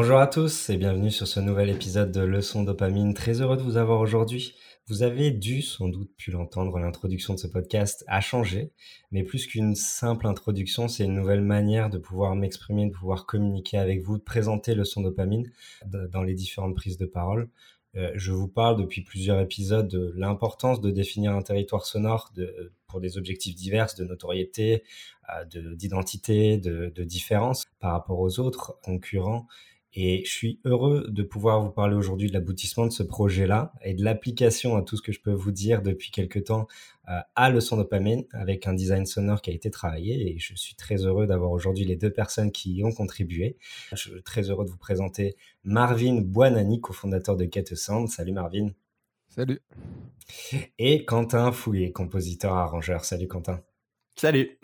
Bonjour à tous et bienvenue sur ce nouvel épisode de Leçon Dopamine. Très heureux de vous avoir aujourd'hui. Vous avez dû sans doute pu l'entendre, l'introduction de ce podcast a changé, mais plus qu'une simple introduction, c'est une nouvelle manière de pouvoir m'exprimer, de pouvoir communiquer avec vous, de présenter Leçon Dopamine dans les différentes prises de parole. Euh, je vous parle depuis plusieurs épisodes de l'importance de définir un territoire sonore pour des objectifs divers de notoriété, euh, d'identité, de, de différence par rapport aux autres concurrents et je suis heureux de pouvoir vous parler aujourd'hui de l'aboutissement de ce projet-là et de l'application à tout ce que je peux vous dire depuis quelques temps euh, à Leçon Dopamine avec un design sonore qui a été travaillé. Et je suis très heureux d'avoir aujourd'hui les deux personnes qui y ont contribué. Je suis très heureux de vous présenter Marvin Buonani, cofondateur de Get Sound. Salut Marvin. Salut. Et Quentin Fouillet, compositeur arrangeur. Salut Quentin. Salut.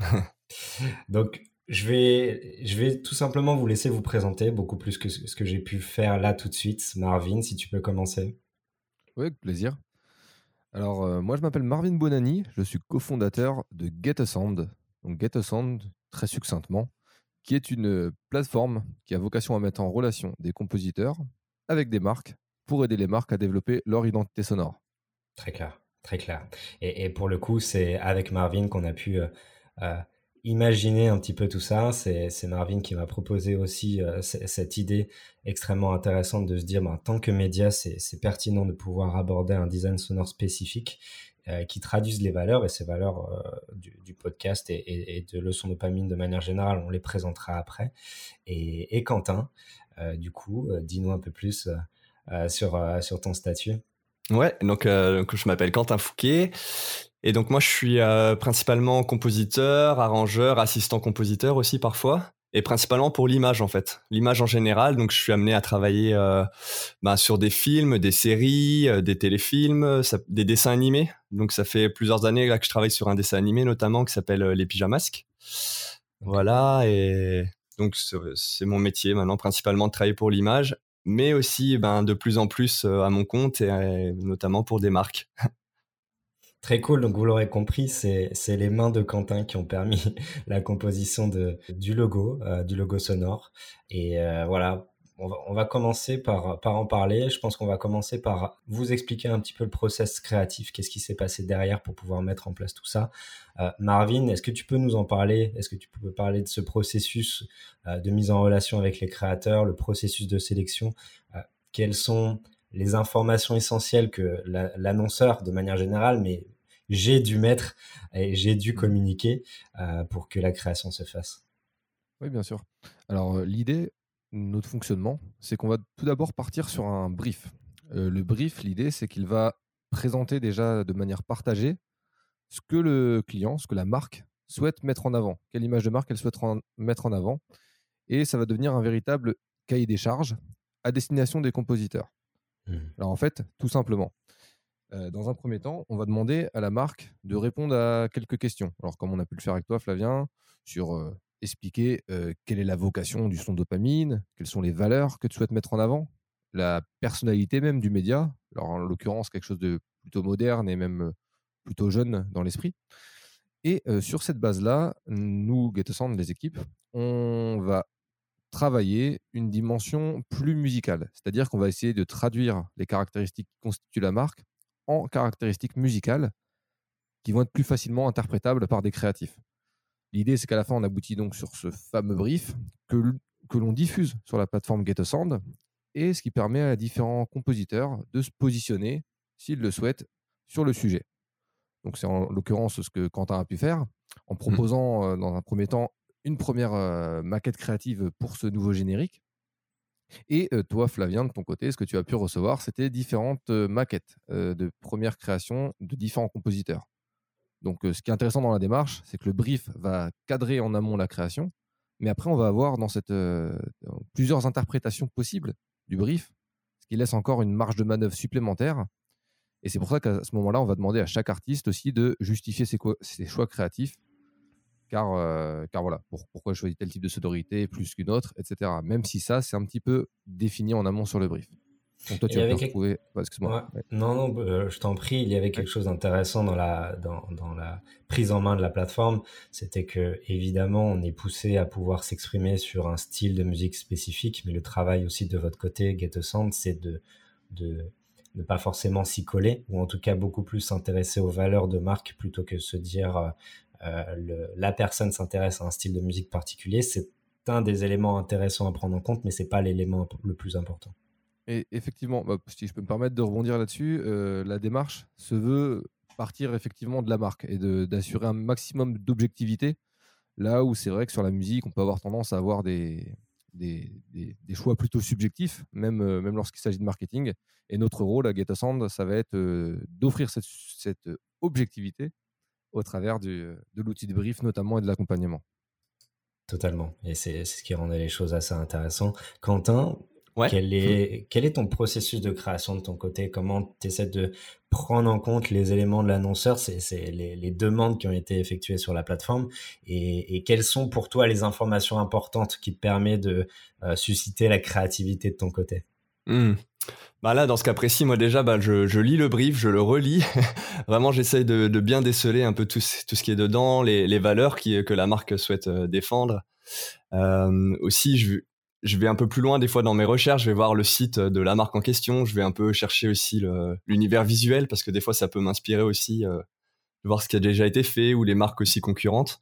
Donc, je vais, je vais tout simplement vous laisser vous présenter beaucoup plus que ce que j'ai pu faire là tout de suite. Marvin, si tu peux commencer. Oui, avec plaisir. Alors, euh, moi, je m'appelle Marvin Bonani. Je suis cofondateur de Get a Sound. Donc, Get a Sound, très succinctement, qui est une plateforme qui a vocation à mettre en relation des compositeurs avec des marques pour aider les marques à développer leur identité sonore. Très clair, très clair. Et, pour le coup, c'est avec Marvin qu'on a pu euh, euh, imaginer un petit peu tout ça. C'est Marvin qui m'a proposé aussi euh, cette idée extrêmement intéressante de se dire, ben, tant que média, c'est pertinent de pouvoir aborder un design sonore spécifique euh, qui traduise les valeurs et ces valeurs euh, du, podcast et, et, de leçons dopamine de manière générale, on les présentera après. Et, et Quentin, du coup, dis-nous un peu plus sur, ton statut. Ouais, donc je m'appelle Quentin Fouquet. Et donc moi, je suis euh, principalement compositeur, arrangeur, assistant compositeur aussi parfois, et principalement pour l'image en fait, l'image en général. Donc je suis amené à travailler euh, bah, sur des films, des séries, euh, des téléfilms, des dessins animés. Donc ça fait plusieurs années là, que je travaille sur un dessin animé notamment qui s'appelle Les Pyjamasques. Voilà, et donc c'est mon métier maintenant principalement de travailler pour l'image, mais aussi ben, de plus en plus à mon compte et notamment pour des marques. Très cool, donc vous l'aurez compris, c'est les mains de Quentin qui ont permis la composition de, du logo, euh, du logo sonore. Et euh, voilà, on va, commencer par, par en parler. Je pense qu'on va commencer par vous expliquer un petit peu le process créatif, qu'est-ce qui s'est passé derrière pour pouvoir mettre en place tout ça? Euh, Marvin, est-ce que tu peux nous en parler? Est-ce que tu peux parler de ce processus de mise en relation avec les créateurs, le processus de sélection? Quelles sont les informations essentielles que l'annonceur, de manière générale, mais j'ai dû mettre et j'ai dû mmh. communiquer euh, pour que la création se fasse. Oui, bien sûr. Alors, euh, l'idée, notre fonctionnement, c'est qu'on va tout d'abord partir sur un brief. Euh, le brief, l'idée, c'est qu'il va présenter déjà de manière partagée ce que le client, ce que la marque souhaite mettre en avant, quelle image de marque elle souhaite mettre en avant. Et ça va devenir un véritable cahier des charges à destination des compositeurs. Mmh. Alors en fait, tout simplement, euh, dans un premier temps, on va demander à la marque de répondre à quelques questions. Alors, comme on a pu le faire avec toi, Flavien, sur euh, expliquer euh, quelle est la vocation du son dopamine, quelles sont les valeurs que tu souhaites mettre en avant, la personnalité même du média, alors en l'occurrence quelque chose de plutôt moderne et même plutôt jeune dans l'esprit. Et sur cette base-là, nous, GetSound, les équipes, on va travailler une dimension plus musicale. C'est-à-dire qu'on va essayer de traduire les caractéristiques qui constituent la marque en caractéristiques musicales qui vont être plus facilement interprétables par des créatifs. L'idée, c'est qu'à la fin, on aboutit donc sur ce fameux brief que, que l'on diffuse sur la plateforme Get a Sound et ce qui permet à différents compositeurs de se positionner, s'ils le souhaitent, sur le sujet. Donc, c'est en l'occurrence ce que Quentin a pu faire en mmh. proposant, euh, dans un premier temps, une première euh, maquette créative pour ce nouveau générique et toi, Flavien, de ton côté, ce que tu as pu recevoir, c'était différentes maquettes de première création de différents compositeurs. Donc, ce qui est intéressant dans la démarche, c'est que le brief va cadrer en amont la création, mais après, on va avoir dans cette plusieurs interprétations possibles du brief, ce qui laisse encore une marge de manœuvre supplémentaire. Et c'est pour ça qu'à ce moment-là, on va demander à chaque artiste aussi de justifier ses choix créatifs car, euh, car voilà, pourquoi je choisis tel type de sonorité plus qu'une autre, etc. Même si ça, c'est un petit peu défini en amont sur le brief. Donc toi, tu. Excuse-moi. Non, non, euh, je t'en prie. Il y avait quelque chose d'intéressant dans la, dans, dans, la prise en main de la plateforme. C'était que, évidemment, on est poussé à pouvoir s'exprimer sur un style de musique spécifique, mais le travail aussi de votre côté, Get a Sound, c'est de, de ne pas forcément s'y coller, ou en tout cas beaucoup plus s'intéresser aux valeurs de marque plutôt que se dire le, la personne s'intéresse à un style de musique particulier. C'est un des éléments intéressants à prendre en compte, mais c'est pas l'élément le plus important. Et effectivement, bah, si je peux me permettre de rebondir là-dessus, euh, la démarche se veut partir effectivement de la marque et d'assurer un maximum d'objectivité. Là où c'est vrai que sur la musique, on peut avoir tendance à avoir des, choix plutôt subjectifs, même, euh, même lorsqu'il s'agit de marketing. Et notre rôle à Get Sound, ça va être euh, d'offrir cette, objectivité au travers du, de l'outil de brief notamment et de l'accompagnement. Totalement. Et c'est ce qui rendait les choses assez intéressantes. Quentin, quel, est, quel est ton processus de création de ton côté? Comment tu essaies de prendre en compte les éléments de l'annonceur, c'est les, les, demandes qui ont été effectuées sur la plateforme et, et, quelles sont pour toi les informations importantes qui te permettent de euh, susciter la créativité de ton côté? Mmh. Bah là, dans ce cas précis, moi déjà, bah, je, je lis le brief, je le relis. Vraiment, j'essaye de, de, bien déceler un peu tout, tout, ce qui est dedans, les, les valeurs qui, que la marque souhaite euh, défendre. Euh, aussi, je, je vais un peu plus loin des fois dans mes recherches, je vais voir le site de la marque en question, je vais un peu chercher aussi l'univers visuel parce que des fois ça peut m'inspirer aussi euh, de voir ce qui a déjà été fait ou les marques aussi concurrentes.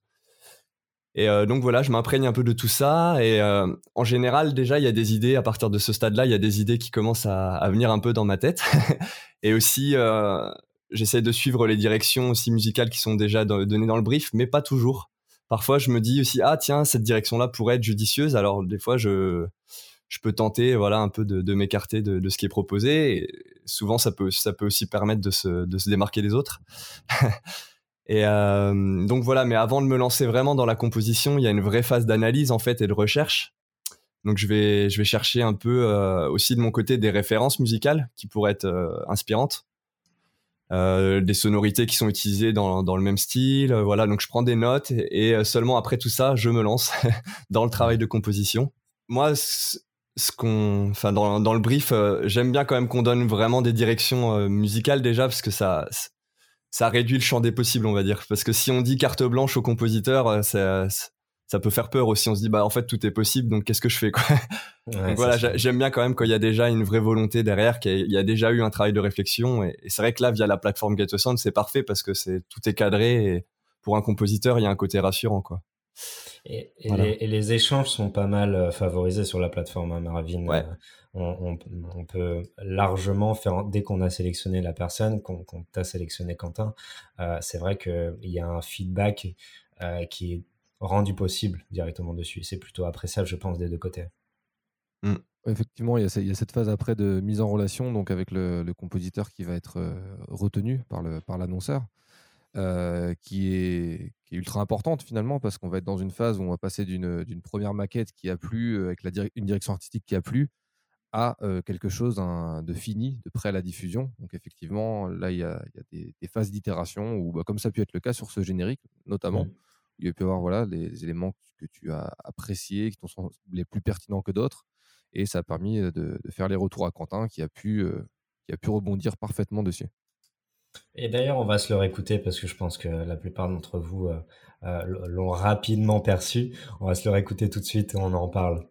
Et euh, donc voilà, je m'imprègne un peu de tout ça et euh, en général déjà il y a des idées à partir de ce stade-là, il y a des idées qui commencent à, venir un peu dans ma tête. Et aussi j'essaie de suivre les directions aussi musicales qui sont déjà données dans le brief, mais pas toujours. Parfois je me dis aussi ah tiens cette direction là pourrait être judicieuse. Alors des fois je je peux tenter voilà un peu de, m'écarter de, ce qui est proposé. Et souvent ça peut ça peut aussi permettre de se, de se démarquer des autres et euh, donc voilà mais avant de me lancer vraiment dans la composition il y a une vraie phase d'analyse en fait et de recherche donc je vais je vais chercher un peu euh, aussi de mon côté des références musicales qui pourraient être euh, inspirantes euh, des sonorités qui sont utilisées dans, dans le même style. Euh, voilà, donc je prends des notes et, euh, seulement après tout ça, je me lance dans le travail de composition. Moi, ce qu'on, enfin dans, dans, le brief, j'aime bien quand même qu'on donne vraiment des directions musicales déjà parce que ça ça réduit le champ des possibles, on va dire. Parce que si on dit carte blanche au compositeur, ça, ça peut faire peur aussi. On se dit, bah en fait, tout est possible, donc qu'est-ce que je fais quoi? Donc voilà, j'aime bien quand même quand il y a déjà une vraie volonté derrière, qu'il y a déjà eu un travail de réflexion. Et, c'est vrai que là, via la plateforme Get Sound, c'est parfait parce que c'est tout est cadré et pour un compositeur, il y a un côté rassurant, quoi. Et, les, échanges sont pas mal euh, favorisés sur la plateforme, hein, Marvin. Euh, on, peut largement faire, dès qu'on a sélectionné la personne, qu'on t'a sélectionné Quentin, euh, c'est vrai qu'il y a un feedback qui est rendu possible directement dessus. C'est plutôt appréciable, je pense, des deux côtés. Mmh. Effectivement, il y, a, cette phase après de mise en relation donc avec le, compositeur qui va être euh, retenu par l'annonceur, par euh, qui, est, qui, est, ultra importante finalement parce qu'on va être dans une phase où on va passer d'une première maquette qui a plu, euh, avec la une direction artistique qui a plu, à quelque chose de fini, de prêt à la diffusion. Donc effectivement, là, il y a, des, phases d'itération où, bah, comme ça a pu être le cas sur ce générique notamment, il peut y avoir voilà, les éléments que tu as appréciés, qui sont les plus pertinents que d'autres. Et ça a permis de, faire les retours à Quentin qui a pu, qui a pu rebondir parfaitement dessus. Et d'ailleurs, on va se le réécouter parce que je pense que la plupart d'entre vous l'ont rapidement perçu. On va se le réécouter tout de suite et on en parle.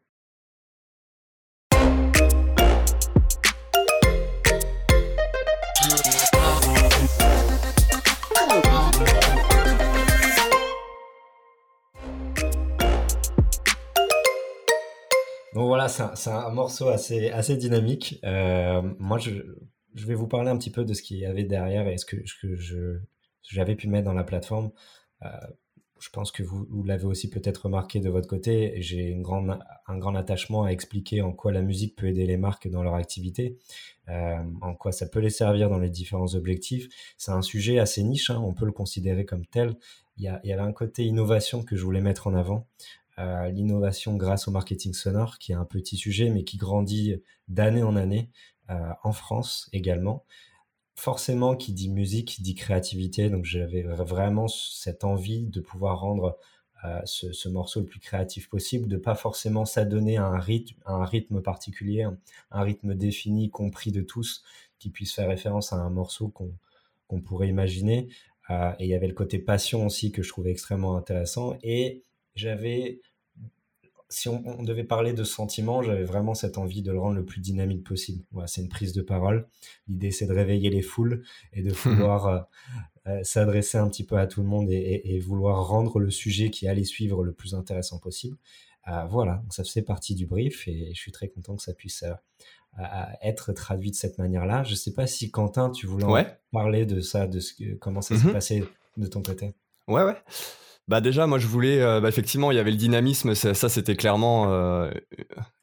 Bon voilà, c'est un, morceau assez, dynamique. Euh, moi, je, vais vous parler un petit peu de ce qu'il y avait derrière et ce que, j'avais pu mettre dans la plateforme. Euh, je pense que vous, l'avez aussi peut-être remarqué de votre côté. J'ai un grand attachement à expliquer en quoi la musique peut aider les marques dans leur activité, euh, en quoi ça peut les servir dans les différents objectifs. C'est un sujet assez niche, hein, on peut le considérer comme tel. Il y, a, il y avait un côté innovation que je voulais mettre en avant l'innovation grâce au marketing sonore, qui est un petit sujet, mais qui grandit d'année en année, euh, en France également. Forcément, qui dit musique, dit créativité, donc j'avais vraiment cette envie de pouvoir rendre ce, morceau le plus créatif possible, de pas forcément s'adonner à un rythme, un rythme particulier, un, rythme défini, compris de tous, qui puisse faire référence à un morceau qu'on pourrait imaginer. et il y avait le côté passion aussi que je trouvais extrêmement intéressant. Et j'avais si on, devait parler de sentiment, j'avais vraiment cette envie de le rendre le plus dynamique possible. Voilà, c'est une prise de parole. L'idée, c'est de réveiller les foules et de vouloir euh, euh, s'adresser un petit peu à tout le monde et, vouloir rendre le sujet qui allait suivre le plus intéressant possible. Euh, voilà, donc ça fait partie du brief et je suis très content que ça puisse être traduit de cette manière-là. Je ne sais pas si Quentin, tu voulais parler de ça, de ce comment ça s'est mmh passé de ton côté? Ouais, ouais. Bah déjà, moi je voulais, euh, bah, effectivement, il y avait le dynamisme, ça, c'était clairement euh,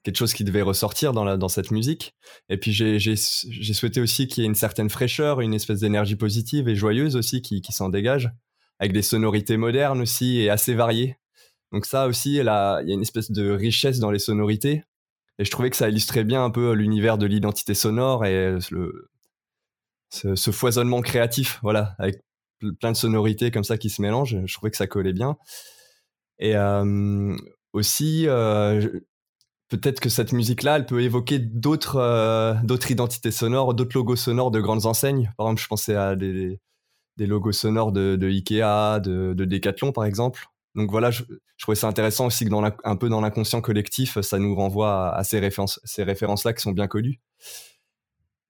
quelque chose qui devait ressortir dans, la, dans cette musique. Et puis j'ai souhaité aussi qu'il y ait une certaine fraîcheur, une espèce d'énergie positive et joyeuse aussi qui, qui s'en dégage, avec des sonorités modernes aussi et assez variées. Donc ça aussi, il y a une espèce de richesse dans les sonorités. Et je trouvais que ça illustrait bien un peu l'univers de l'identité sonore et le, ce, foisonnement créatif, voilà, plein de sonorités comme ça qui se mélangent. Je trouvais que ça collait bien. Et aussi, peut-être que cette musique-là, elle peut évoquer d'autres identités sonores, d'autres logos sonores de grandes enseignes. Par exemple, je pensais à des, des logos sonores de, Ikea, de, de, Decathlon, par exemple. Donc voilà, je, trouvais ça intéressant aussi que dans un peu dans l'inconscient collectif, ça nous renvoie à, ces références, ces références-là qui sont bien connues.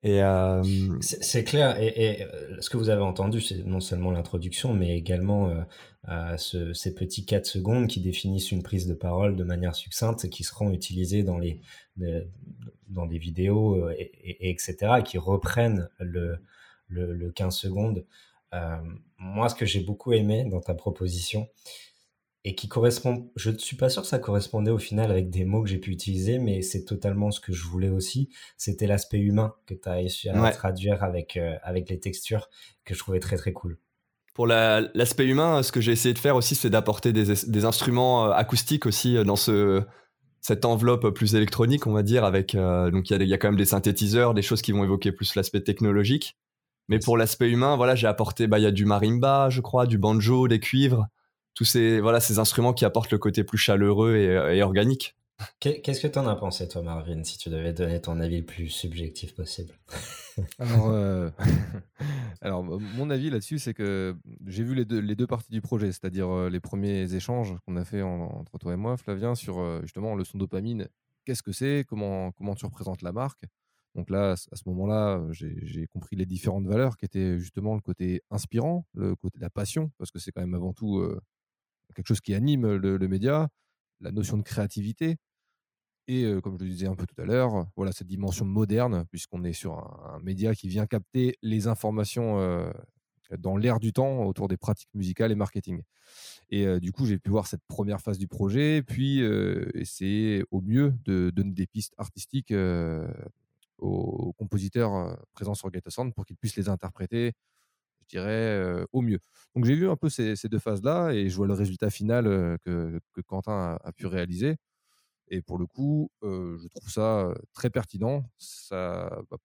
Euh, c'est clair. Et, euh, ce que vous avez entendu, c'est non seulement l'introduction, mais également euh, ces petits 4 secondes qui définissent une prise de parole de manière succincte qui seront utilisées dans les dans des vidéos et, etc. et qui reprennent le, le, le 15 secondes. moi, ce que j'ai beaucoup aimé dans ta proposition, et qui correspond. Je ne suis pas sûr que ça correspondait au final avec des mots que j'ai pu utiliser, mais c'est totalement ce que je voulais aussi. C'était l'aspect humain que tu as réussi à traduire avec, euh, avec les textures que je trouvais très très cool. Pour l'aspect humain, ce que j'ai essayé de faire aussi, c'est d'apporter des, des, instruments euh, acoustiques aussi euh, dans ce, cette enveloppe plus électronique, on va dire, avec donc il y, y, a quand même des synthétiseurs, des choses qui vont évoquer plus l'aspect technologique. Mais pour l'aspect humain, voilà, j'ai apporté, bah, il y a du marimba, je crois, du banjo, des cuivres tous ces, voilà, ces instruments qui apportent le côté plus chaleureux et, euh, organique. Qu'est-ce que tu en as pensé, toi, Marvin, si tu devais donner ton avis le plus subjectif possible? Alors, euh, alors, mon avis là-dessus, c'est que j'ai vu les deux, les deux parties du projet, c'est-à-dire euh, les premiers échanges qu'on a fait entre toi et moi, Flavien, sur justement le son dopamine. Qu'est-ce que c'est? Comment, comment tu représentes la marque? Donc là, à ce moment-là, j'ai compris les différentes valeurs qui étaient justement le côté inspirant, le côté de la passion, parce que c'est quand même avant tout quelque chose qui anime le, média, la notion de créativité, et comme je le disais un peu tout à l'heure, voilà cette dimension moderne, puisqu'on est sur un, média qui vient capter les informations dans l'air du temps autour des pratiques musicales et marketing. Et du coup, j'ai pu voir cette première phase du projet, puis essayer au mieux de donner des pistes artistiques aux compositeurs présents sur Sound pour qu'ils puissent les interpréter dirais, au mieux. Donc j'ai vu un peu ces, deux phases-là et je vois le résultat final que, Quentin a, pu réaliser. Et pour le coup, je trouve ça très pertinent. Ça, bah,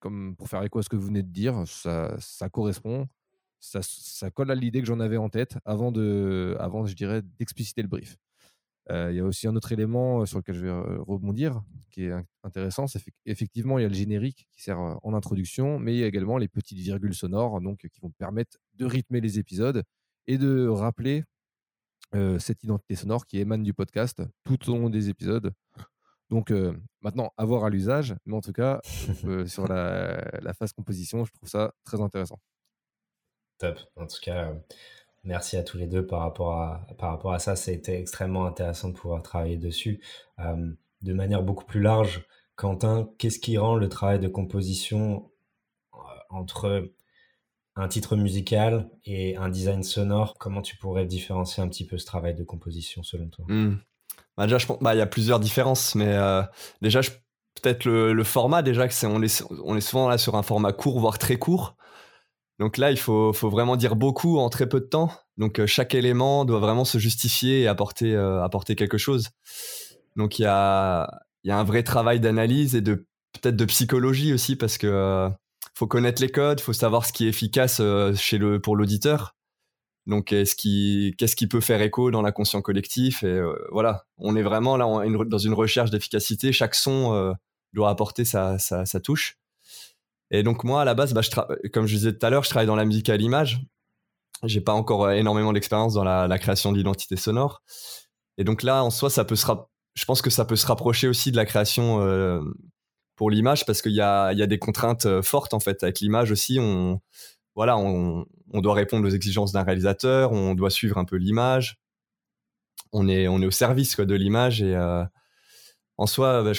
comme pour faire écho à ce que vous venez de dire, ça, ça correspond, ça, ça, colle à l'idée que j'en avais en tête avant, de, avant je dirais, d'expliciter le brief. Il y a aussi un autre élément sur lequel je vais rebondir qui est intéressant, c'est qu'effectivement, il y a le générique qui sert en introduction, mais il y a également les petites virgules sonores donc, qui vont permettre de rythmer les épisodes et de rappeler cette identité sonore qui émane du podcast tout au long des épisodes. Donc maintenant, à voir à l'usage, mais en tout cas, sur la, la phase composition, je trouve ça très intéressant. Top. En tout cas, Merci à tous les deux par rapport à, par rapport à ça. C'était extrêmement intéressant de pouvoir travailler dessus. Euh, de manière beaucoup plus large, Quentin, qu'est-ce qui rend le travail de composition euh, entre un titre musical et un design sonore? Comment tu pourrais différencier un petit peu ce travail de composition selon toi? Mmh. bah Déjà, bah, il y a plusieurs différences, mais euh, déjà, peut-être le, le, format, déjà, que c'est, on, est, on est souvent là sur un format court, voire très court. Donc là, il faut, faut, vraiment dire beaucoup en très peu de temps. Donc euh, chaque élément doit vraiment se justifier et apporter, euh, apporter quelque chose. Donc il y a, y a un vrai travail d'analyse et de peut-être de psychologie aussi parce que euh, faut connaître les codes, faut savoir ce qui est efficace chez le, pour l'auditeur. Donc, qu'est-ce qui, qu'est-ce qui peut faire écho dans l'inconscient collectif Et voilà, on est vraiment là dans une recherche d'efficacité. Chaque son doit apporter sa, sa, touche. Et donc moi, à la base, bah, je comme je disais tout à l'heure, je travaille dans la musique à l'image. J'ai pas encore énormément d'expérience dans la, création d'identité sonore. Et donc là, en soi, ça peut se je pense que ça peut se rapprocher aussi de la création euh, pour l'image parce qu'il y a, y a des contraintes euh, fortes en fait avec l'image aussi. On, voilà, on, on, doit répondre aux exigences d'un réalisateur, on doit suivre un peu l'image. On est, on est au service de l'image et euh, en soi, bah,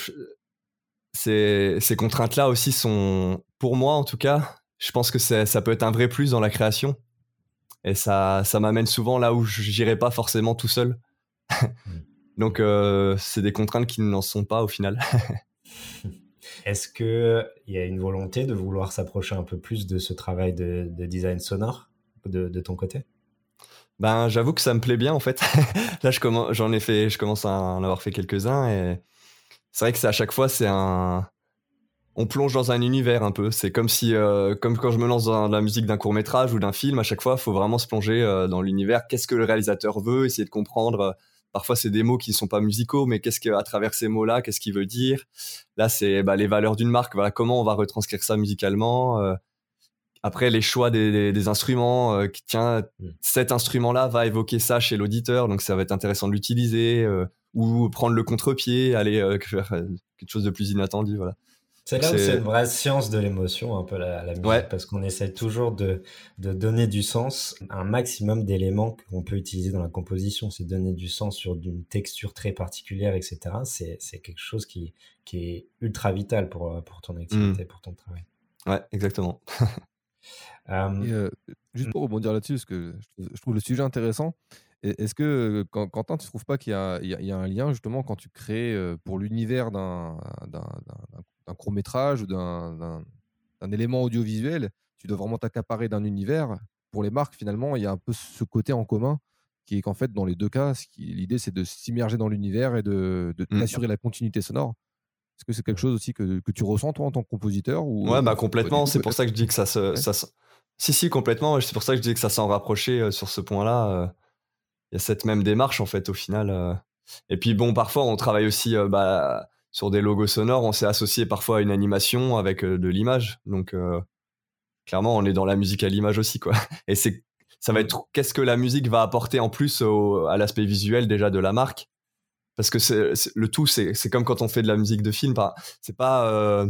ces, ces contraintes-là aussi sont, pour moi en tout cas, je pense que ça peut être un vrai plus dans la création et ça, ça m'amène souvent là où j'irai pas forcément tout seul. Donc, euh, c'est des contraintes qui n'en sont pas au final. Est-ce qu'il y a une volonté de vouloir s'approcher un peu plus de ce travail de, design sonore de, ton côté? Ben, j'avoue que ça me plaît bien en fait. Là, je commence, j'en ai fait, je commence à en avoir fait quelques-uns et c'est vrai que c'est à chaque fois, c'est un, on plonge dans un univers un peu. C'est comme si, euh, comme quand je me lance dans la musique d'un court métrage ou d'un film, à chaque fois, il faut vraiment se plonger euh, dans l'univers. Qu'est-ce que le réalisateur veut? Essayer de comprendre Parfois, c'est des mots qui ne sont pas musicaux, mais qu'est-ce qu'à travers ces mots-là, qu'est-ce qu'il veut dire? Là, c'est bah, les valeurs d'une marque. Voilà, comment on va retranscrire ça musicalement euh. Après, les choix des, instruments. Euh, tiens, mmh. cet instrument-là va évoquer ça chez l'auditeur, donc ça va être intéressant de l'utiliser. Euh, ou prendre le contre-pied, aller faire quelque chose de plus inattendu. Voilà. C'est là où c'est une vraie science de l'émotion, un peu la, musique, parce qu'on essaie toujours de, de, donner du sens, un maximum d'éléments qu'on peut utiliser dans la composition, c'est donner du sens sur une texture très particulière, etc. C'est quelque chose qui, qui est ultra vital pour, pour ton activité, mmh. pour ton travail. Ouais, exactement. Euh, juste pour rebondir là-dessus, parce que je trouve, le sujet intéressant, est-ce que, Quentin, tu ne trouves pas qu'il y, y, a un lien justement quand tu crées pour l'univers d'un d'un court métrage ou d'un élément audiovisuel, tu dois vraiment t'accaparer d'un univers. Pour les marques, finalement, il y a un peu ce côté en commun qui est qu'en fait, dans les deux cas, l'idée, c'est de s'immerger dans l'univers et de, d'assurer mmh. la continuité sonore. Est-ce que c'est quelque chose aussi que, que, tu ressens, toi, en tant que compositeur ou... Ouais, bah, complètement. C'est pour ça que je dis que ça se. Ça Si, si, complètement. C'est pour ça que je dis que ça s'en rapprochait euh, sur ce point-là. Euh. Il y a cette même démarche, en fait, au final. Euh. Et puis, bon, parfois, on travaille aussi. Bah, sur des logos sonores, on s'est associé parfois à une animation avec euh, de l'image. Donc, euh, clairement, on est dans la musique à l'image aussi, quoi. Et c'est, ça va être qu'est-ce que la musique va apporter en plus à l'aspect visuel déjà de la marque? Parce que c'est, le tout, c'est, comme quand on fait de la musique de film. C'est pas, euh,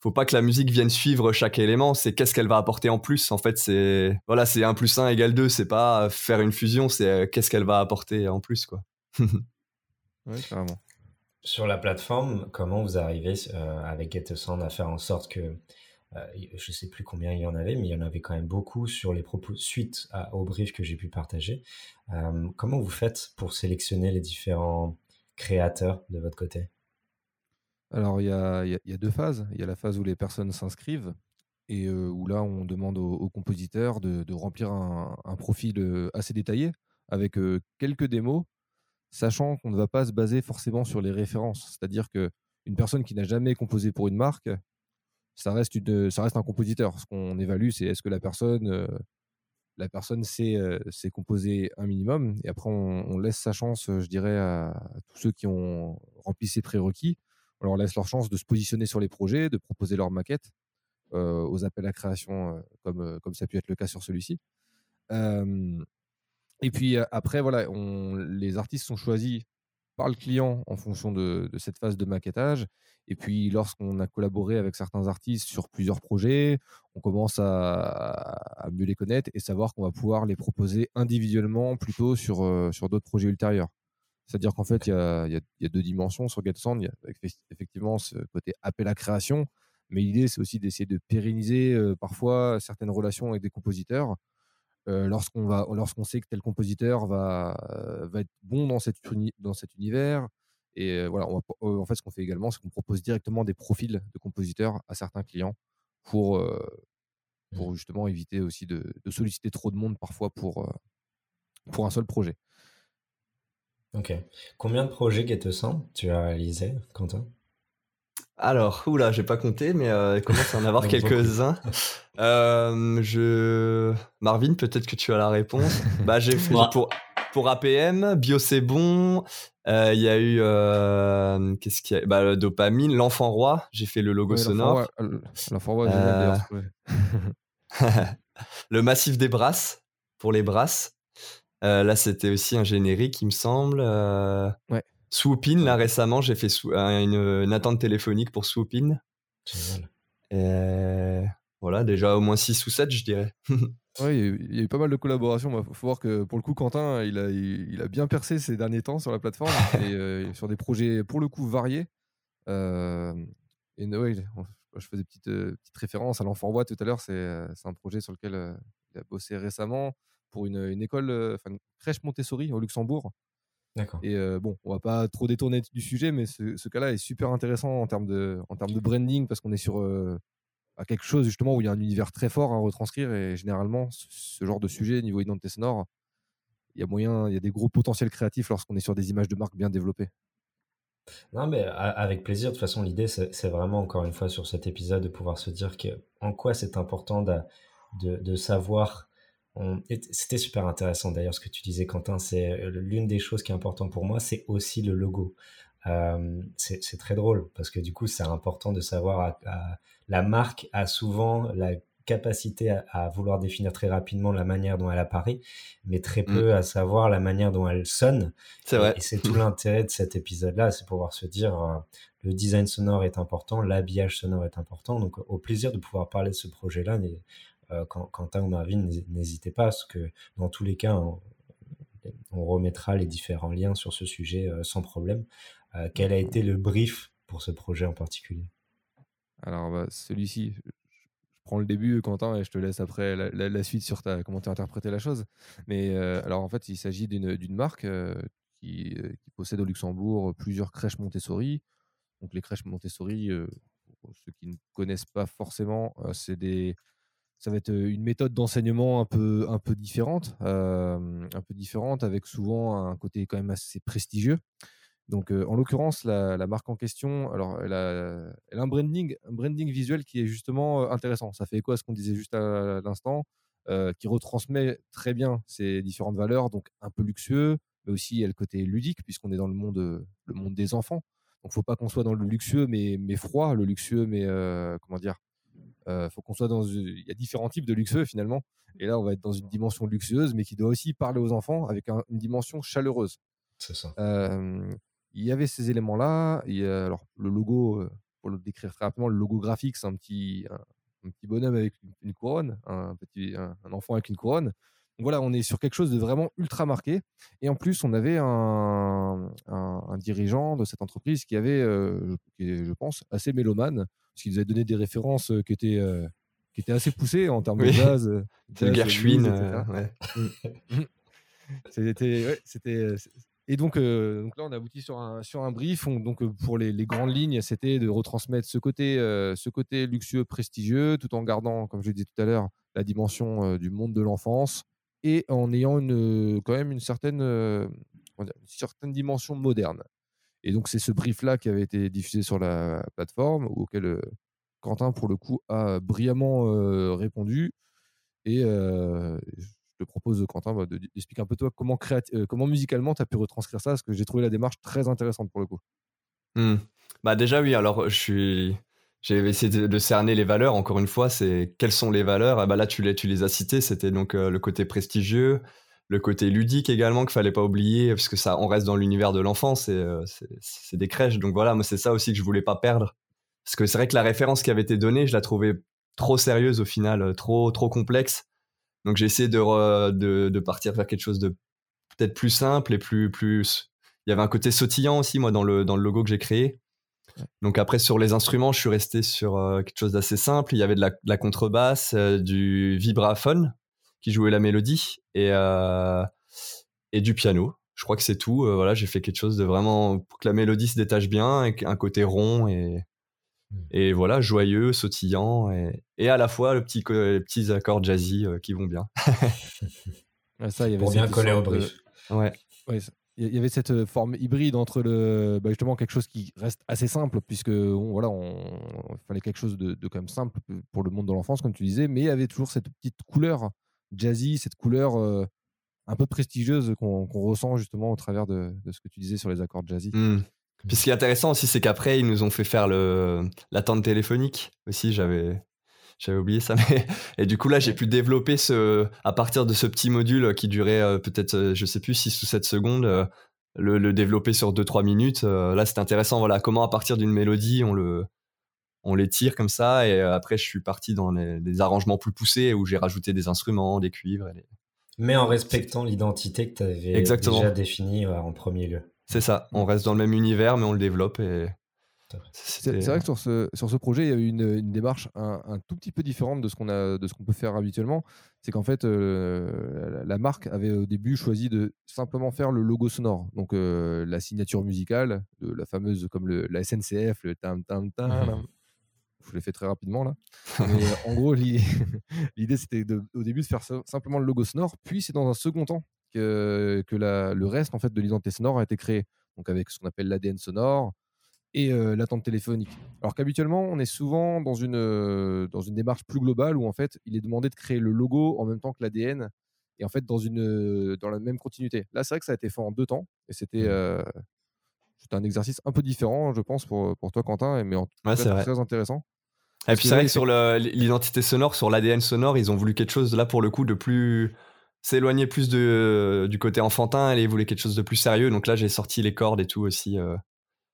faut pas que la musique vienne suivre chaque élément. C'est qu'est-ce qu'elle va apporter en plus. En fait, c'est, voilà, c'est 1 plus 1 égale 2. C'est pas faire une fusion, c'est qu'est-ce qu'elle va apporter en plus, quoi. ouais, carrément. Sur la plateforme, comment vous arrivez euh, avec GetSound à faire en sorte que, euh, je ne sais plus combien il y en avait, mais il y en avait quand même beaucoup sur les propos suite au brief que j'ai pu partager. Euh, comment vous faites pour sélectionner les différents créateurs de votre côté? Alors, il y a, deux phases. Il y a la phase où les personnes s'inscrivent et où là, on demande aux, compositeurs de, remplir un, profil assez détaillé avec quelques démos sachant qu'on ne va pas se baser forcément sur les références. C'est-à-dire qu'une personne qui n'a jamais composé pour une marque, ça reste, un compositeur. Ce qu'on évalue, c'est est-ce que la personne, euh, la personne sait, euh, composer un minimum. Et après, on, laisse sa chance, je dirais, à, tous ceux qui ont rempli ces prérequis. On leur laisse leur chance de se positionner sur les projets, de proposer leur maquette euh, aux appels à création, comme ça a pu être le cas sur celui-ci. Et puis après, voilà, les artistes sont choisis par le client en fonction de, cette phase de maquettage. Et puis, lorsqu'on a collaboré avec certains artistes sur plusieurs projets, on commence à, mieux les connaître et savoir qu'on va pouvoir les proposer individuellement plutôt sur, sur d'autres projets ultérieurs. C'est-à-dire qu'en fait, il y a, y a, deux dimensions sur GetSound. Il y a effectivement ce côté appel à création, mais l'idée, c'est aussi d'essayer de pérenniser parfois certaines relations avec des compositeurs lorsqu'on va, lorsqu'on sait que tel compositeur va, va être bon dans, cette dans cet univers. Et voilà, en fait, ce qu'on fait également, c'est qu'on propose directement des profils de compositeurs à certains clients pour, mmh. pour justement éviter aussi de, solliciter trop de monde parfois pour, pour un seul projet. Ok. Combien de projets Get tu as réalisé, Quentin? Alors, oula, j'ai pas compté, mais euh, il commence à en avoir quelques-uns. Euh, je... Marvin, peut-être que tu as la réponse. bah, j'ai fait pour, pour APM, Bio c'est bon. Euh, il y a eu qu'est-ce qu'il y a? Bah, le dopamine, l'enfant roi. J'ai fait le logo sonore. L'enfant roi, roi le massif des brasses pour les brasses. là, c'était aussi un générique, il me semble. Ouais. Swoopin, là récemment, j'ai fait une, attente téléphonique pour Swoopin. voilà, déjà au moins 6 ou 7, je dirais. oui, il y a eu pas mal de collaborations. Il faut voir que pour le coup, Quentin, il a, il, a bien percé ces derniers temps sur la plateforme et euh, sur des projets pour le coup variés. Euh, et je faisais petite, euh, petite référence à l'enfant roi tout à l'heure. C'est un projet sur lequel il a bossé récemment pour une, une école, enfin une crèche Montessori au Luxembourg. Et bon, on va pas trop détourner du sujet, mais ce, cas-là est super intéressant en termes de, en termes de branding parce qu'on est sur à quelque chose justement où il y a un univers très fort à retranscrire. Et généralement, ce genre de sujet niveau identité sonore, il y a moyen, il y a des gros potentiels créatifs lorsqu'on est sur des images de marque bien développées. Non, mais avec plaisir. De toute façon, l'idée, c'est vraiment, encore une fois, sur cet épisode, de pouvoir se dire que, en quoi c'est important de, de savoir c'était super intéressant d'ailleurs ce que tu disais, Quentin. C'est euh, l'une des choses qui est importante pour moi, c'est aussi le logo. Euh, c'est très drôle parce que du coup, c'est important de savoir. la marque a souvent la capacité à, vouloir définir très rapidement la manière dont elle apparaît, mais très mmh. peu à savoir la manière dont elle sonne. C'est vrai. Et, c'est tout l'intérêt de cet épisode-là, c'est pouvoir se dire euh, le design sonore est important, l'habillage sonore est important. Donc, au plaisir de pouvoir parler de ce projet-là, euh, Quentin ou Marvin, n'hésitez pas, parce que dans tous les cas, on, remettra les différents liens sur ce sujet euh, sans problème. Euh, quel a été le brief pour ce projet en particulier? Alors, bah, celui-ci, je prends le début, Quentin, et je te laisse après la, suite sur ta, comment tu as interprété la chose. Mais alors, en fait, il s'agit d'une marque qui, qui, possède au Luxembourg plusieurs crèches Montessori. Donc, les crèches Montessori, pour ceux qui ne connaissent pas forcément, c'est des ça va être une méthode d'enseignement un peu, un peu différente, un peu différente, avec souvent un côté quand même assez prestigieux. Donc, en l'occurrence, la, marque en question, alors, elle a, un, branding, branding visuel qui est justement intéressant. Ça fait écho à ce qu'on disait juste à, l'instant, qui retransmet très bien ces différentes valeurs, donc un peu luxueux, mais aussi il y a le côté ludique, puisqu'on est dans le monde, le monde des enfants. Donc, faut pas qu'on soit dans le luxueux, mais, mais froid, le luxueux, mais comment dire, euh, faut qu'on soit dans. Il y a différents types de luxueux finalement. Et là, on va être dans une dimension luxueuse, mais qui doit aussi parler aux enfants avec une dimension chaleureuse. C'est ça. il y avait ces éléments-là. Alors, le logo, euh, pour le décrire très rapidement, le logo graphique, c'est un petit, un, petit bonhomme avec une, couronne, un, petit, un, enfant avec une couronne. Donc voilà, on est sur quelque chose de vraiment ultra marqué. Et en plus, on avait un, dirigeant de cette entreprise qui avait, euh, qui je pense, assez mélomane parce qu'il nous a donné des références euh, qui étaient, euh, qui étaient assez poussées en termes de jazz. Euh, de Gershwin. ouais. c'était, c'était, et donc, donc là, on a abouti sur un, sur un brief. donc, pour les, les, grandes lignes, c'était de retransmettre ce côté, ce côté luxueux, prestigieux, tout en gardant, comme je dit tout à l'heure, la dimension du monde de l'enfance et en ayant une, quand même une certaine, une certaine dimension moderne. Et donc, c'est ce brief-là qui avait été diffusé sur la plateforme, auquel euh, Quentin, pour le coup, a brillamment euh, répondu. Et euh, je te propose, Quentin, bah, d'expliquer un peu toi comment, comment musicalement tu as pu retranscrire ça, parce que j'ai trouvé la démarche très intéressante pour le coup. Mmh. Bah déjà oui, alors je suis j'ai essayé de, cerner les valeurs. Encore une fois, c'est quelles sont les valeurs? Ah bah Là, tu les, tu les as citées. C'était donc le côté prestigieux, le côté ludique également qu'il fallait pas oublier parce que ça on reste dans l'univers de l'enfance et euh, c'est des crèches. Donc voilà moi c'est ça aussi que je voulais pas perdre. Parce que c'est vrai que la référence qui avait été donnée je la trouvais trop sérieuse au final euh, trop trop complexe. Donc j'ai essayé de, de, partir vers quelque chose de peut-être plus simple et plus plus il y avait un côté sautillant aussi moi dans le dans le logo que j'ai créé. Donc après sur les instruments je suis resté sur euh, quelque chose d'assez simple. Il y avait de la, de la contrebasse du vibraphone qui jouait la mélodie et, euh, et du piano. Je crois que c'est tout. Euh, voilà, j'ai fait quelque chose de vraiment pour que la mélodie se détache bien, avec un côté rond et, hmm. et voilà, joyeux, sautillant et, et à la fois le petit, les petits accords jazzy euh, qui vont bien. ça, il y avait pour bien coller au brief. Ouais. il il y avait cette forme hybride entre le, bah, justement quelque chose qui reste assez simple, puisque voilà, on, fallait quelque chose de, quand même simple pour le monde de l'enfance, comme tu disais, mais il y avait toujours cette petite couleur jazzy, cette couleur un peu prestigieuse qu'on ressent justement au travers de, ce que tu disais sur les accords jazzy. Mmh. Puis ce qui est intéressant aussi, c'est qu'après, ils nous ont fait faire l'attente téléphonique aussi. J'avais j'avais oublié ça. Mais... Et du coup, là, j'ai pu développer ce, à partir de ce petit module qui durait peut-être, je sais plus, 6 ou 7 secondes, euh, le, développer sur 2-3 minutes. là, c'est intéressant. Voilà, comment à partir d'une mélodie, on le, on les tire comme ça. Et après, je suis parti dans des arrangements plus poussés où j'ai rajouté des instruments, des cuivres. Mais en respectant l'identité que tu avais déjà définie en premier lieu. C'est ça. On reste dans le même univers, mais on le développe et c'est vrai que sur ce, sur ce projet, il y a eu une, démarche un, tout petit peu différente de ce qu'on qu'on peut faire habituellement. C'est qu'en fait, euh, la, marque avait au début choisi de simplement faire le logo sonore, donc euh, la signature musicale, de la fameuse comme le, la SNCF, le tam tam tam. Je vous l'ai fait très rapidement là. Mais en gros, l'idée c'était au début de faire simplement le logo sonore, puis c'est dans un second temps que, que la, le reste en fait de l'identité sonore a été créé. Donc avec ce qu'on appelle l'ADN sonore, et l'attente téléphonique. Alors qu'habituellement, on est souvent dans une, dans une démarche plus globale où en fait, il est demandé de créer le logo en même temps que l'ADN et en fait dans, une, dans la même continuité. Là, c'est vrai que ça a été fait en deux temps et c'était mmh. un exercice un peu différent, je pense, pour, pour toi, Quentin, mais en tout cas, très intéressant. Et puis c'est vrai que sur l'identité sonore, sur l'ADN sonore, ils ont voulu quelque chose là pour le coup de plus s'éloigner plus de, du côté enfantin, et ils voulaient quelque chose de plus sérieux. Donc là, j'ai sorti les cordes et tout aussi. Mmh.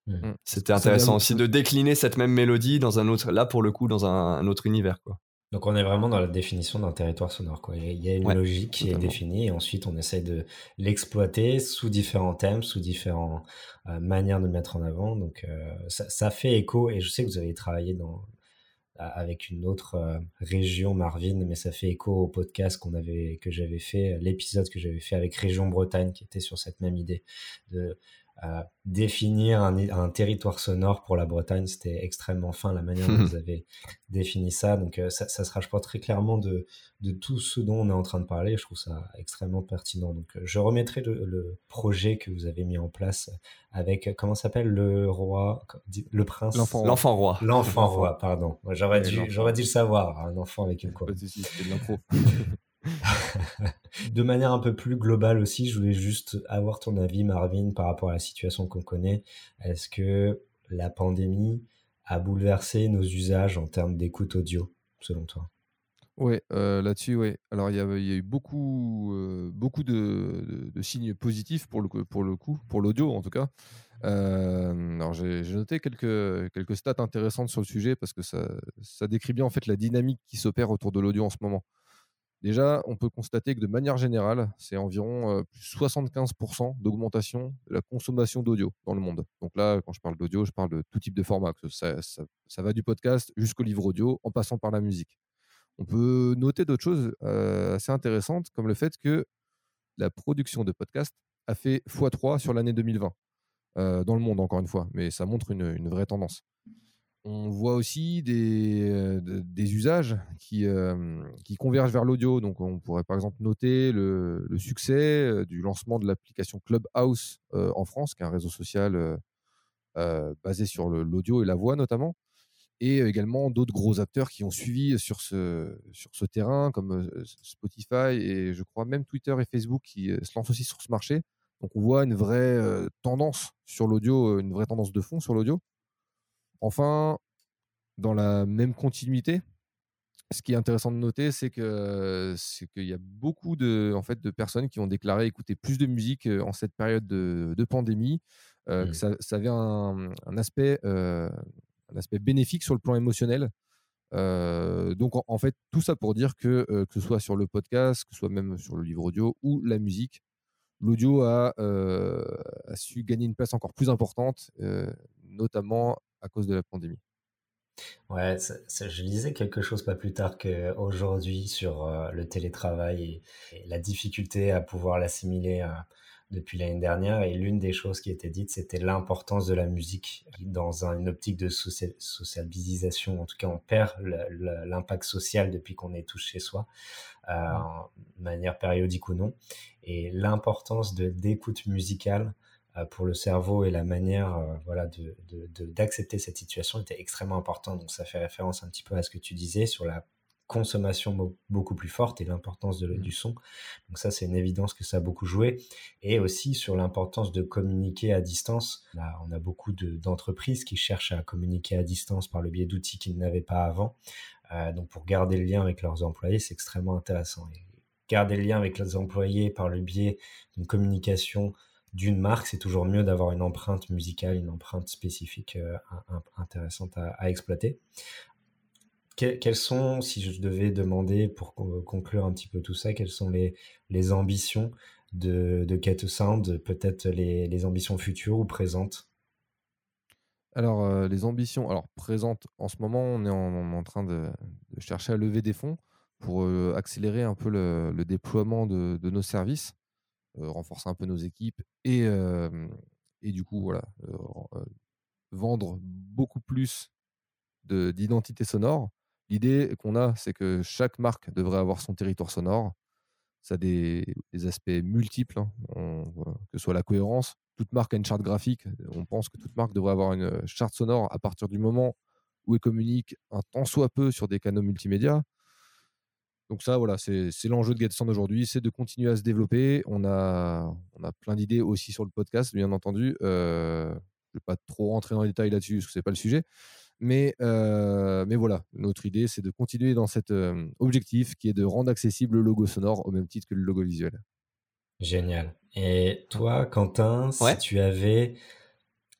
Mmh. C'était intéressant aussi de décliner cette même mélodie dans un autre, là pour le coup, dans un, autre univers. Quoi. Donc on est vraiment dans la définition d'un territoire sonore. Quoi. Il y a une logique qui est définie et ensuite on essaie de l'exploiter sous différents thèmes, sous différentes euh, manières de le mettre en avant. Donc euh, ça, fait écho et je sais que vous avez travaillé dans, avec une autre euh, région, Marvin, mais ça fait écho au podcast qu'on avait, que j'avais fait, l'épisode que j'avais fait avec Région Bretagne qui était sur cette même idée de définir un, territoire sonore pour la Bretagne. C'était extrêmement fin la manière dont vous avez défini ça. Donc euh, ça, se rapproche très clairement de, de, tout ce dont on est en train de parler. Je trouve ça extrêmement pertinent. Donc euh, je remettrai le, projet que vous avez mis en place avec, comment s'appelle le roi, le prince? L'enfant roi. L'enfant roi, pardon. J'aurais dû, j'aurais dû le savoir, un enfant avec une quoi. de manière un peu plus globale aussi, je voulais juste avoir ton avis, Marvin, par rapport à la situation qu'on connaît. Est-ce que la pandémie a bouleversé nos usages en termes d'écoute audio, selon toi? Oui, euh, là-dessus, oui. Alors, il y, a eu beaucoup, euh, beaucoup de, signes positifs pour le, pour le coup, pour l'audio en tout cas. Euh, alors, j'ai noté quelques, quelques stats intéressantes sur le sujet parce que ça, ça décrit bien en fait la dynamique qui s'opère autour de l'audio en ce moment. Déjà, on peut constater que de manière générale, c'est environ plus 75% d'augmentation de la consommation d'audio dans le monde. Donc là, quand je parle d'audio, je parle de tout type de format. Ça, va du podcast jusqu'au livre audio, en passant par la musique. On peut noter d'autres choses assez intéressantes, comme le fait que la production de podcasts a fait x3 sur l'année 2020, dans le monde encore une fois, mais ça montre une vraie tendance on voit aussi des, euh, usages qui, euh, qui convergent vers l'audio. Donc, on pourrait par exemple noter le, succès euh, du lancement de l'application Clubhouse en France, qui est un réseau social basé sur l'audio et la voix notamment. Et également d'autres gros acteurs qui ont suivi sur ce, sur ce terrain, comme Spotify et je crois même Twitter et Facebook qui se lancent aussi sur ce marché. Donc, on voit une vraie tendance sur l'audio, une vraie tendance de fond sur l'audio. Enfin, dans la même continuité, ce qui est intéressant de noter, c'est que c'est qu'il y a beaucoup de, en fait, de personnes qui ont déclaré écouter plus de musique en cette période de, pandémie, que mmh. ça, avait un, aspect, un aspect bénéfique sur le plan émotionnel. donc en, fait, tout ça pour dire que que ce soit sur le podcast, que ce soit même sur le livre audio ou la musique, l'audio a, a, su gagner une place encore plus importante, notamment à cause de la pandémie. Ouais, je lisais quelque chose pas plus tard qu'aujourd'hui sur euh, le télétravail et, la difficulté à pouvoir l'assimiler depuis l'année dernière. Et l'une des choses qui était dite, c'était l'importance de la musique dans une optique de socialisation. En tout cas, on perd l'impact social depuis qu'on est tous chez soi, euh, de manière périodique ou non. Et l'importance d'écoute musicale euh, pour le cerveau et la manière euh, voilà, d'accepter de, cette situation était extrêmement importante. Donc ça fait référence un petit peu à ce que tu disais sur la consommation beaucoup plus forte et l'importance mmh. du son. Donc ça, c'est une évidence que ça a beaucoup joué. Et aussi sur l'importance de communiquer à distance. Là, on a beaucoup d'entreprises qui cherchent à communiquer à distance par le biais d'outils qu'ils n'avaient pas avant. Euh, donc pour garder le lien avec leurs employés, c'est extrêmement intéressant. Et garder le lien avec les employés par le biais d'une communication d'une marque, c'est toujours mieux d'avoir une empreinte musicale, une empreinte spécifique euh, intéressante à, exploiter. Quelles sont, si je devais demander pour conclure un petit peu tout ça, quelles sont les, ambitions de, de Cat Sound, peut-être les, ambitions futures ou présentes? Alors, euh, les ambitions, alors présentes, en ce moment, on est en, train de, chercher à lever des fonds pour euh, accélérer un peu le, déploiement de, nos services, renforcer un peu nos équipes et, et du coup, voilà, vendre beaucoup plus d'identité sonore L'idée qu'on a, c'est que chaque marque devrait avoir son territoire sonore. Ça a des, aspects multiples, hein. que ce soit la cohérence. Toute marque a une charte graphique. On pense que toute marque devrait avoir une euh, charte sonore à partir du moment où elle communique un tant soit peu sur des canaux multimédia. Donc ça, voilà, c'est l'enjeu de GetSound aujourd'hui, c'est de continuer à se développer. On a, on a plein d'idées aussi sur le podcast, bien entendu. Euh, je ne vais pas trop rentrer dans les détails là-dessus, parce que ce n'est pas le sujet. Mais, euh, mais voilà, notre idée, c'est de continuer dans cet euh, objectif qui est de rendre accessible le logo sonore au même titre que le logo visuel. Génial. Et toi, Quentin, si tu avais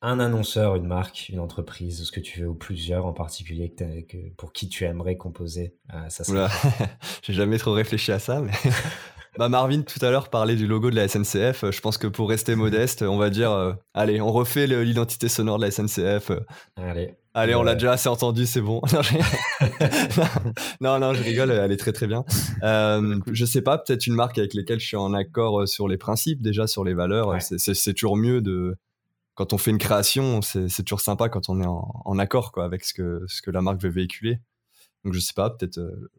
un annonceur, une marque, une entreprise, ce que tu veux, ou plusieurs en particulier, que, pour qui tu aimerais composer, euh, ça serait. J'ai jamais trop réfléchi à ça, mais. Bah Marvin tout à l'heure parlait du logo de la SNCF. Je pense que pour rester modeste, on va dire, allez, on refait l'identité sonore de la SNCF. Allez. Allez, on l'a déjà assez entendu, c'est bon. non, non, je rigole, elle est très très bien. Euh, je sais pas, peut-être une marque avec laquelle je suis en accord euh, sur les principes, déjà sur les valeurs. C'est toujours mieux de. Quand on fait une création, c'est toujours sympa quand on est en, accord quoi, avec ce que, ce que la marque veut véhiculer. Donc je sais pas, peut-être. Euh,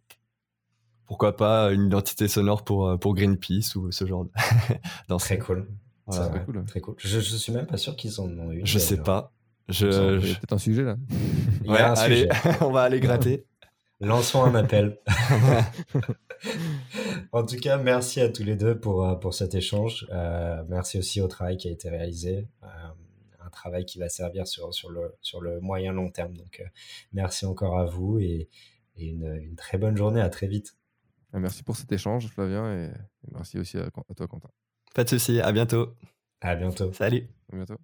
pourquoi pas une identité sonore pour, pour Greenpeace ou ce genre de. très cool. Très cool. Je, je suis même pas sûr qu'ils en ont eu. Je sais pas. Je, peut-être un sujet là. ouais, allez, on va aller gratter. Lançons un appel. en tout cas, merci à tous les deux pour, euh, pour cet échange. Euh, merci aussi au travail qui a été réalisé. Euh, un travail qui va servir sur, sur, le, sur le moyen long terme. Donc, merci encore à vous et, une, une, très bonne journée. À très vite. Merci pour cet échange, Flavien, et merci aussi à, à toi, Quentin. Pas de souci. À bientôt. À bientôt. Salut. À bientôt.